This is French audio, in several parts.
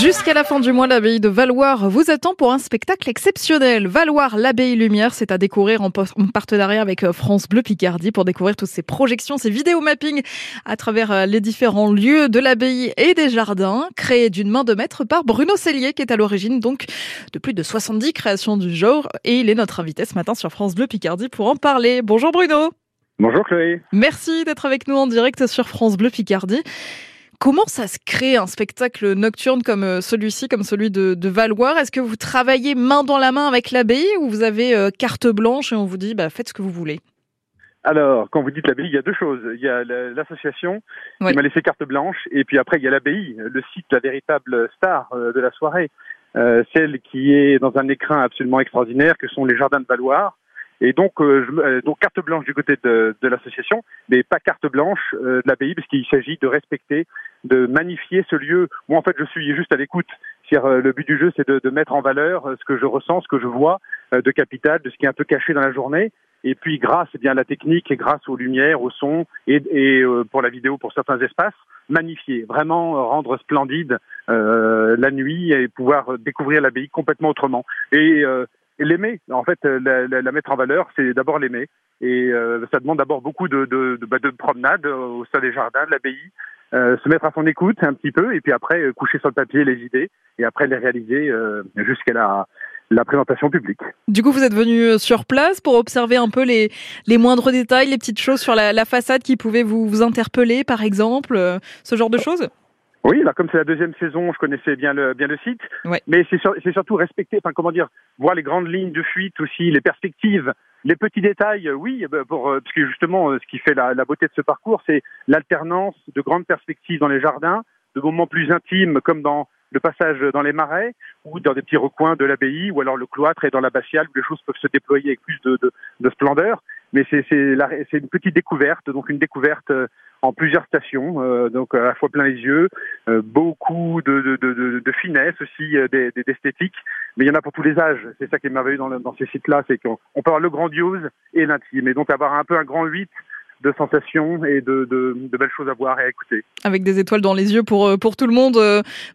Jusqu'à la fin du mois, l'abbaye de Valoir vous attend pour un spectacle exceptionnel. Valoir, l'abbaye lumière, c'est à découvrir en partenariat avec euh, France Bleu Picardie pour découvrir toutes ces projections, ces vidéos mapping à travers euh, les différents lieux de l'abbaye et des jardins, créés d'une main de maître par Bruno Cellier, qui est à l'origine donc de plus de 70 créations du genre. Et il est notre invité ce matin sur France Bleu Picardie pour en parler. Bonjour Bruno. Bonjour Chloé. Merci d'être avec nous en direct sur France Bleu Picardie. Comment ça se crée un spectacle nocturne comme euh, celui-ci, comme celui de, de Valoir Est-ce que vous travaillez main dans la main avec l'abbaye ou vous avez euh, carte blanche et on vous dit bah, faites ce que vous voulez? Alors, quand vous dites l'abbaye, il y a deux choses. Il y a l'association qui m'a laissé carte blanche, et puis après, il y a l'abbaye, le site, la véritable star euh, de la soirée, celle qui est dans un écrin absolument extraordinaire, que sont les jardins de Valoir, et donc, euh, euh, donc carte blanche du côté de, de l'association, mais pas carte blanche euh, de l'abbaye, parce qu'il s'agit de respecter, de magnifier ce lieu. Moi, en fait, je suis juste à l'écoute. Le but du jeu, c'est de, de, mettre en valeur ce que je ressens, ce que je vois de capital, de ce qui est un peu caché dans la journée. Et puis, grâce eh bien à la technique et grâce aux lumières, au son et, et pour la vidéo pour certains espaces, magnifier, vraiment rendre splendide euh, la nuit et pouvoir découvrir l'abbaye complètement autrement. Et l'aimer. En fait, euh, la, mettre en valeur, c'est d'abord l'aimer. Et euh, ça demande d'abord beaucoup de, de, de, bah, de promenades au sein des jardins de l'abbaye, euh, se mettre à son écoute un petit peu, et puis après euh, coucher sur le papier les idées, et après les réaliser jusqu'à la, la présentation publique. Du coup, vous êtes venu sur place pour observer un peu les, les moindres détails, les petites choses sur la, la façade qui pouvaient vous, vous interpeller, par exemple, ce genre de choses? Oui, bah comme c'est la deuxième saison, je connaissais bien le bien le site, mais c'est surtout respecter, enfin comment dire, voir les grandes lignes de fuite aussi, les perspectives, les petits détails. Oui, bah, pour euh, parce que justement, euh, ce qui fait la, la beauté de ce parcours, c'est l'alternance de grandes perspectives dans les jardins, de moments plus intimes comme dans le passage dans les marais ou dans des petits recoins de l'abbaye ou alors le cloître et dans l'abbatiale où les choses peuvent se déployer avec plus de, de, de splendeur. Mais c'est une petite découverte, donc une découverte euh, en plusieurs stations, euh, donc à la fois plein les yeux, euh, beaucoup de, de, de, de, finesse aussi, euh, d'esthétique, mais il y en a pour tous les âges. C'est ça qui est merveilleux dans, dans ces sites-là, c'est qu'on peut avoir le grandiose et l'intime, et donc avoir un peu un grand 8 de sensations et de, de, de, belles choses à voir et à écouter. Avec des étoiles dans les yeux pour, pour tout le monde,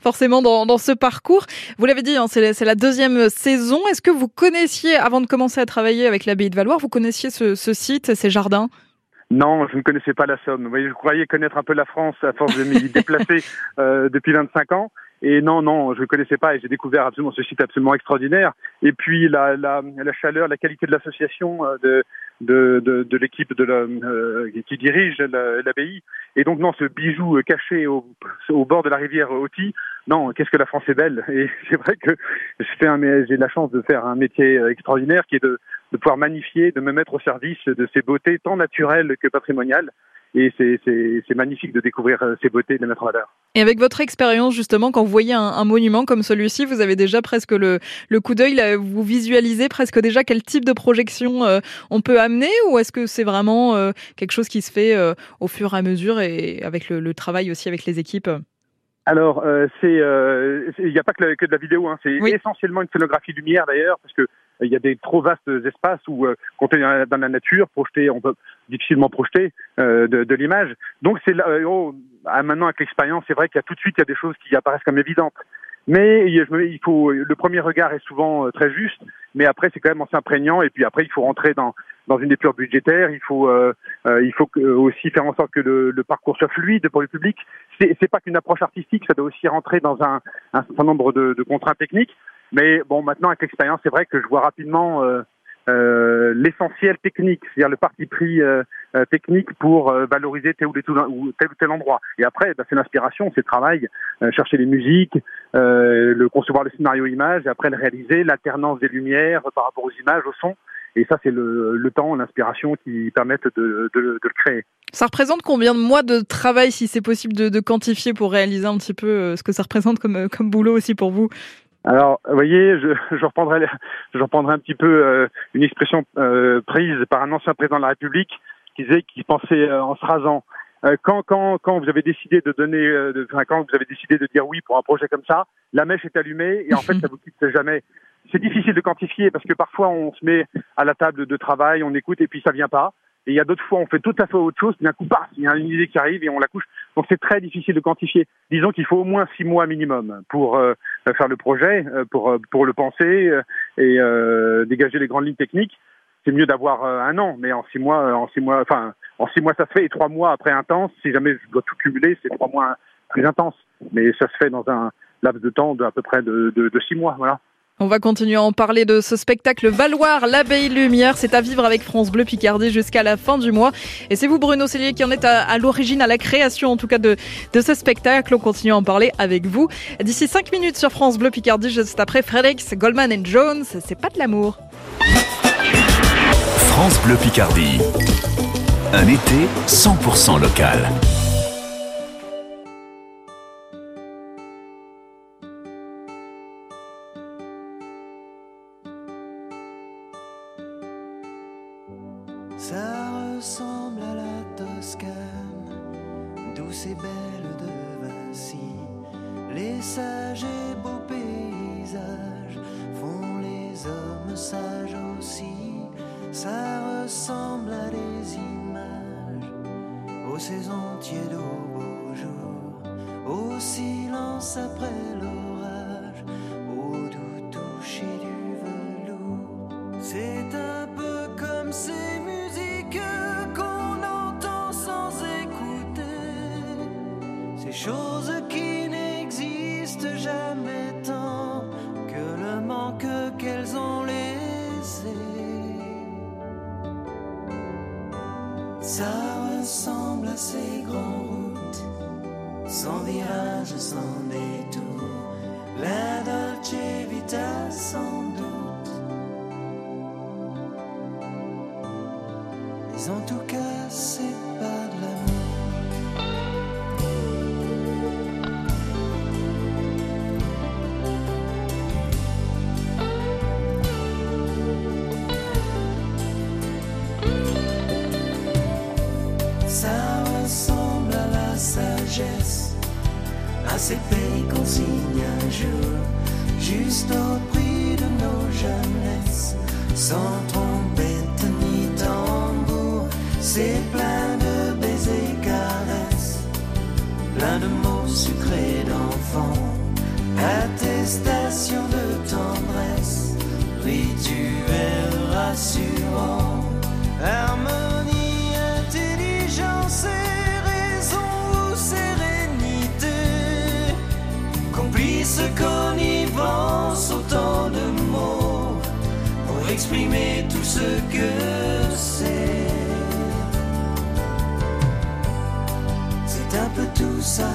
forcément, dans, dans ce parcours. Vous l'avez dit, hein, c'est la, la, deuxième saison. Est-ce que vous connaissiez, avant de commencer à travailler avec l'abbaye de Valoir, vous connaissiez ce, ce site, ces jardins? Non, je ne connaissais pas la Somme. Vous voyez, je croyais connaître un peu la France à force de m'y déplacer euh, depuis 25 ans. Et non, non, je ne connaissais pas et j'ai découvert absolument ce site absolument extraordinaire. Et puis la, la, la chaleur, la qualité de l'association euh, de, de, de, de l'équipe de la, euh, qui dirige l'abbaye. Et donc non, ce bijou euh, caché au, au bord de la rivière Oti, non, qu'est-ce que la France est belle. Et c'est vrai que j'ai la chance de faire un métier extraordinaire qui est de, de pouvoir magnifier, de me mettre au service de ces beautés tant naturelles que patrimoniales et c'est magnifique de découvrir euh, ces beautés et de les mettre en valeur. Et avec votre expérience, justement, quand vous voyez un, un monument comme celui-ci, vous avez déjà presque le, le coup d'œil, vous visualisez presque déjà quel type de projection euh, on peut amener, ou est-ce que c'est vraiment euh, quelque chose qui se fait au fur et à mesure et avec le, le travail aussi avec les équipes? Alors, il n'y a pas que, que, de la vidéo, hein. c'est essentiellement une scénographie lumière d'ailleurs, parce que il y a des trop vastes espaces où, euh, quand on est dans la nature, projeter, on peut difficilement projeter euh, de, de l'image. Donc c'est euh, oh, ah, maintenant avec l'expérience, c'est vrai qu'il y a tout de suite il y a des choses qui apparaissent comme évidentes. Mais il faut le premier regard est souvent très juste, mais après c'est quand même en s'imprégnant et puis après il faut rentrer dans dans une épure budgétaire. Il faut euh, il faut aussi faire en sorte que le, le parcours soit fluide pour le public. C'est c'est pas qu'une approche artistique, ça doit aussi rentrer dans un, un certain nombre de, de contraintes techniques. Mais bon, maintenant avec l'expérience, c'est vrai que je vois rapidement euh, euh, l'essentiel technique, c'est-à-dire le parti pris euh, euh technique pour euh, valoriser tel ou, tel ou, tel endroit. Et après, bah, c'est l'inspiration, c'est le travail, chercher les musiques, le concevoir le scénario image, et après le réaliser, l'alternance des lumières par rapport aux images, au son. Et ça, c'est le, le, temps, l'inspiration qui permettent de, de, de, le créer. Ça représente combien de mois de travail, si c'est possible de, de, quantifier, pour réaliser un petit peu ce que ça représente comme, comme boulot aussi pour vous? Alors, vous voyez, je, je, reprendrai, je reprendrai un petit peu euh, une expression euh, prise par un ancien président de la République qui disait qu'il pensait euh, en se rasant. quand, quand, quand vous avez décidé de donner, de, enfin, quand vous avez décidé de dire oui pour un projet comme ça, la mèche est allumée et en fait, ça vous quitte jamais. C'est difficile de quantifier parce que parfois on se met à la table de travail, on écoute et puis ça vient pas. Et il y a d'autres fois, on fait tout à fait autre chose, puis d'un coup, il y a une idée qui arrive et on la couche. Donc c'est très difficile de quantifier. Disons qu'il faut au moins six mois minimum pour euh, faire le projet, euh, pour pour le penser et dégager les grandes lignes techniques. C'est mieux d'avoir un an, mais en six mois, en six mois, enfin en six mois ça se fait et trois mois après intense. Si jamais je dois tout cumuler, c'est trois mois plus intense, mais ça se fait dans un laps de temps d'à peu près de, de, de six mois, voilà. On va continuer à en parler de ce spectacle Valoir, l'abbaye lumière. C'est à vivre avec France Bleu Picardie jusqu'à la fin du mois. Et c'est vous, Bruno Cellier, qui en êtes à, l'origine, à la création, en tout cas, de, ce spectacle. On continue à en parler avec vous. D'ici 5 minutes sur France Bleu Picardie, juste après Fredericks, Goldman and Jones. C'est pas de l'amour. France Bleu Picardie. Un été 100% local. douce et belle de Vinci, les sages et beaux paysages font les hommes sages aussi. Ça ressemble à des images, aux saisons tièdes, aux beaux jours, au silence après l'eau. chose qui n'existe jamais tant que le manque qu'elles ont laissé. Ça ressemble à ces grandes routes, sans virage, sans détour, la Dolce Vita sans doute. Mais en tout cas, c'est C'était consigne un jour, juste au prix de nos jeunesses, sans trompette ni tambour. C'est plein de baisers caresses, plein de mots sucrés d'enfants. exprimer tout ce que c'est. C'est un peu tout ça.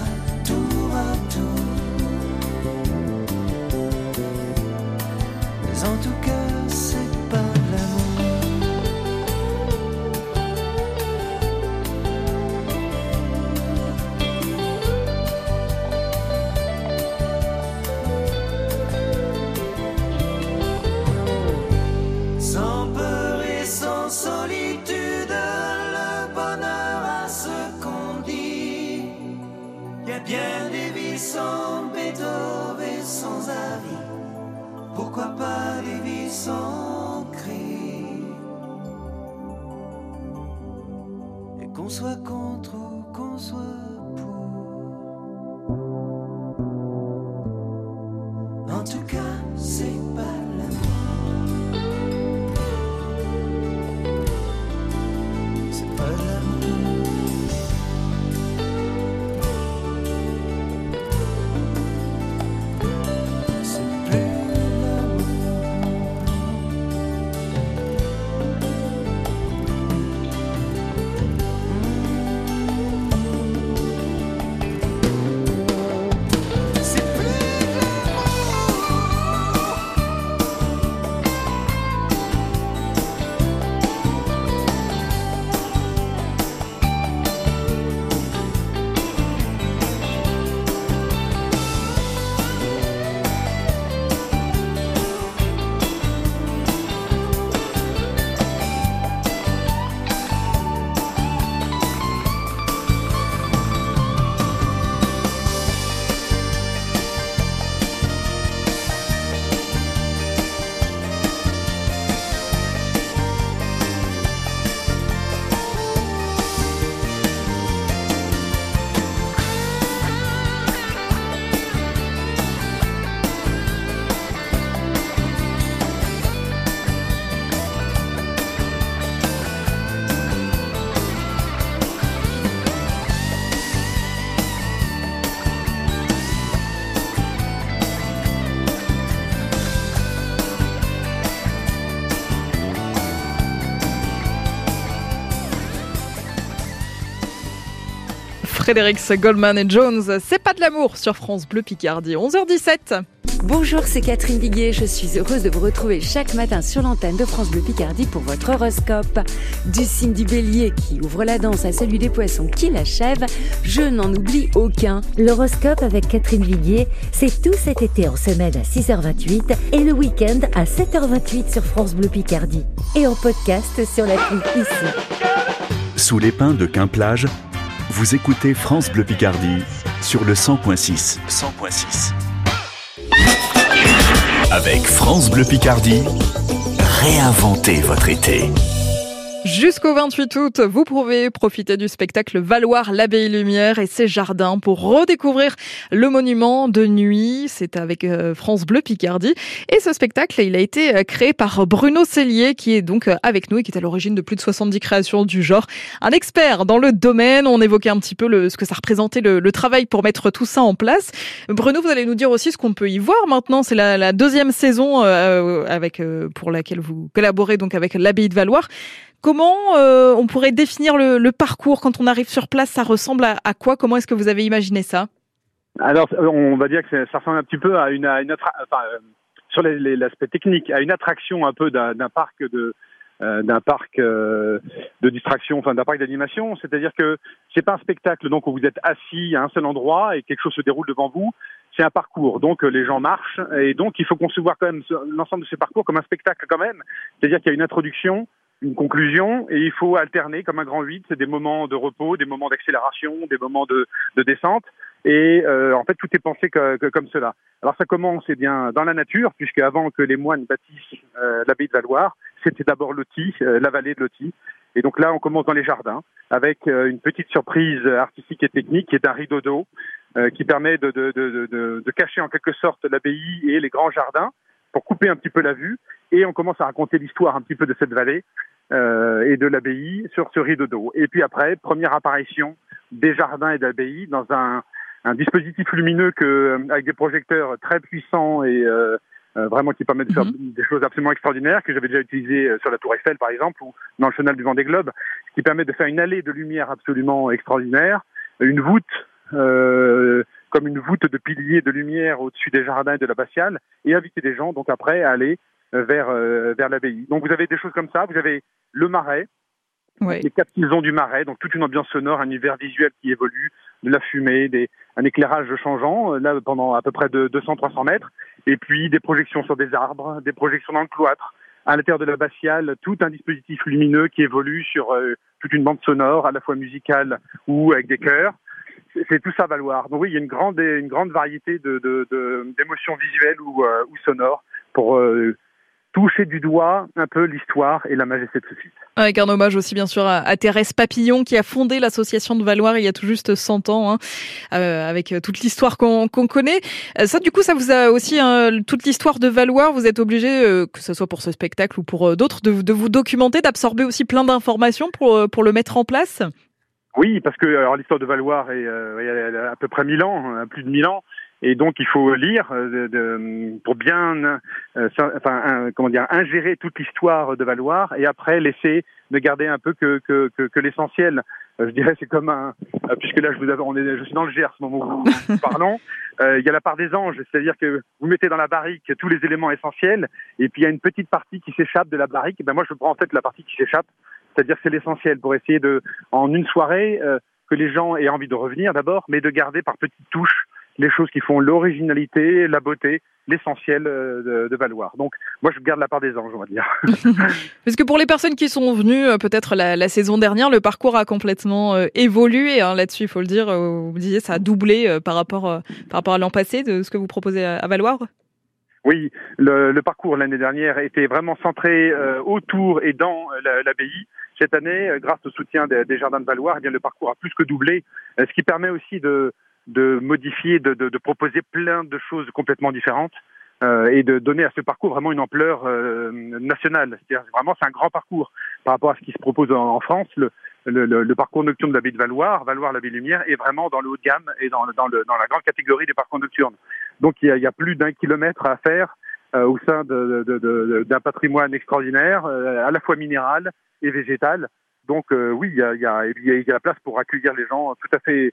pourquoi pas Frédéric Goldman et Jones, c'est pas de l'amour sur France Bleu Picardie, 11h17. Bonjour, c'est Catherine Viguier. Je suis heureuse de vous retrouver chaque matin sur l'antenne de France Bleu Picardie pour votre horoscope. Du signe du bélier qui ouvre la danse à celui des poissons qui l'achève, je n'en oublie aucun. L'horoscope avec Catherine Viguier, c'est tout cet été en semaine à 6h28 et le week-end à 7h28 sur France Bleu Picardie. Et en podcast sur l'appli ici. Sous les pins de Quimplage, vous écoutez France Bleu Picardie sur le 100.6. 100.6. Avec France Bleu Picardie, réinventez votre été. Jusqu'au 28 août, vous pouvez profiter du spectacle Valoir l'Abbaye Lumière et ses jardins pour redécouvrir le monument de nuit. C'est avec euh, France Bleu Picardie. Et ce spectacle, il a été euh, créé par Bruno Cellier, qui est donc euh, avec nous et qui est à l'origine de plus de 70 créations du genre. Un expert dans le domaine. On évoquait un petit peu le, ce que ça représentait le, le, travail pour mettre tout ça en place. Bruno, vous allez nous dire aussi ce qu'on peut y voir maintenant. C'est la, la, deuxième saison avec pour laquelle vous collaborez donc avec l'Abbaye de Valoir. Comment euh, on pourrait définir le, parcours quand on arrive sur place? Ça ressemble à, quoi? Comment est-ce que vous avez imaginé ça? Alors, on va dire que ça ressemble un petit peu à une, à euh, sur l'aspect technique, à une attraction un peu d'un parc de euh, d'un parc de distraction, enfin d'un parc d'animation. C'est-à-dire que c'est pas un spectacle donc où vous êtes assis à un seul endroit et quelque chose se déroule devant vous. C'est un parcours, donc les gens marchent et donc il faut concevoir quand même l'ensemble de ces parcours comme un spectacle quand même. C'est-à-dire qu'il y a une introduction, une conclusion et il faut alterner comme un grand vide, c'est des moments de repos, des moments d'accélération, des moments de, de descente et euh, en fait tout est pensé que, comme cela. Alors ça commence eh bien dans la nature puisque avant que les moines bâtissent euh, l'abbaye de Valoir, c'était d'abord Loti, euh, la vallée de Loti. Et donc là on commence dans les jardins avec euh, une petite surprise artistique et technique qui est un rideau d'eau qui permet de, de, de, de, cacher en quelque sorte l'abbaye et les grands jardins pour couper un petit peu la vue et on commence à raconter l'histoire un petit peu de cette vallée euh, et de l'abbaye sur ce rideau d'eau. Et puis après, première apparition des jardins et de l'abbaye dans un, un, dispositif lumineux que, euh, avec des projecteurs très puissants et euh, euh, vraiment qui permettent de faire mhm. des choses absolument extraordinaires que j'avais déjà utilisé sur la Tour Eiffel par exemple ou dans le chenal du Vendée Globe, qui permet de faire une allée de lumière absolument extraordinaire, une voûte euh, comme une voûte de piliers de lumière au-dessus des jardins et de l'abbatiale et inviter des gens donc après à aller vers, euh, vers l'abbaye. Donc vous avez des choses comme ça, vous avez le marais, les quatre saisons du marais, donc toute une ambiance sonore, un univers visuel qui évolue, de la fumée, des, un éclairage changeant, euh, là pendant à peu près de 200-300 mètres, et puis des projections sur des arbres, des projections dans le cloître, à l'intérieur de l'abbatiale, tout un dispositif lumineux qui évolue sur euh, toute une bande sonore, à la fois musicale ou avec des chœurs. C'est tout ça valoir. Donc oui, il y a une grande, une grande variété de, d'émotions visuelles ou, ou sonores pour toucher du doigt un peu l'histoire et la majesté de ce site. Avec un hommage aussi bien sûr à, Thérèse Papillon qui a fondé l'association de Valoir il y a tout juste 100 ans, hein, euh, avec euh, toute l'histoire qu'on connaît. Euh, ça du coup ça vous a aussi hein, toute l'histoire de Valoir, vous êtes obligé, que ce soit pour ce spectacle ou pour d'autres, de, de, vous documenter, d'absorber aussi plein d'informations pour, pour le mettre en place? Oui, parce que alors l'histoire de Valoir est, euh, à peu près 1000 ans, hein, plus de 1000 ans, et donc il faut lire euh, de, pour bien, euh, enfin, comment dire, ingérer toute l'histoire de Valoir et après laisser de garder un peu que que, que, que l'essentiel. Euh, je dirais c'est comme un, puisque là je vous on est, je suis dans le Gers, au moment où nous parlons. il y a la part des anges, c'est-à-dire que vous mettez dans la barrique tous les éléments essentiels, et puis il y a une petite partie qui s'échappe de la barrique. Et ben moi je prends en fait la partie qui s'échappe c'est-à-dire que c'est l'essentiel pour essayer de, en une soirée, euh, que les gens aient envie de revenir d'abord, mais de garder par petites touches les choses qui font l'originalité, la beauté, l'essentiel euh, de, de, Valoir. Donc, moi, je garde la part des anges, on va dire. Parce que pour les personnes qui sont venues euh, peut-être la, la, saison dernière, le parcours a complètement évolué. Hein, Là-dessus, il faut le dire. Vous disiez, ça a doublé par rapport par rapport à l'an passé de ce que vous proposez à, à Valoir. Oui, le, le parcours l'année dernière était vraiment centré autour et dans l'abbaye. Cette année, euh, grâce au soutien des, Jardins de Valois, eh bien, le parcours a plus que doublé, euh, ce qui permet aussi de, modifier, de, proposer plein de choses complètement différentes euh, et de donner à ce parcours vraiment une ampleur nationale. C'est-à-dire vraiment c'est un grand parcours par rapport à ce qui se propose en, France. Le, parcours nocturne de la baie de Valoir, Valoir la baie Lumière, est vraiment dans le haut de gamme et dans, la grande catégorie des parcours nocturnes. Donc il y a, plus d'un kilomètre à faire au sein d'un patrimoine extraordinaire, à la fois minéral, et végétale. Donc euh, oui, il y a, y, a, y a, la place pour accueillir les gens tout à fait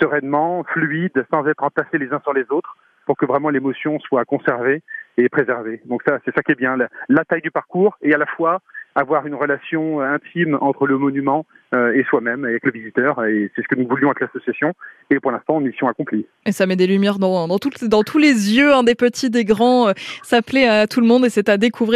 sereinement, fluide, sans être entassés les uns sur les autres, pour que vraiment l'émotion soit conservée et préservée. Donc ça, c'est ça qui est bien, la, taille du parcours et à la fois avoir une relation intime entre le monument euh, et soi-même, avec le visiteur. Et c'est ce que nous voulions avec l'association. Et pour l'instant, mission accomplie. Et ça met des lumières dans, dans, dans tous les yeux, des petits, des grands. Euh, ça plaît à tout le monde et c'est à découvrir.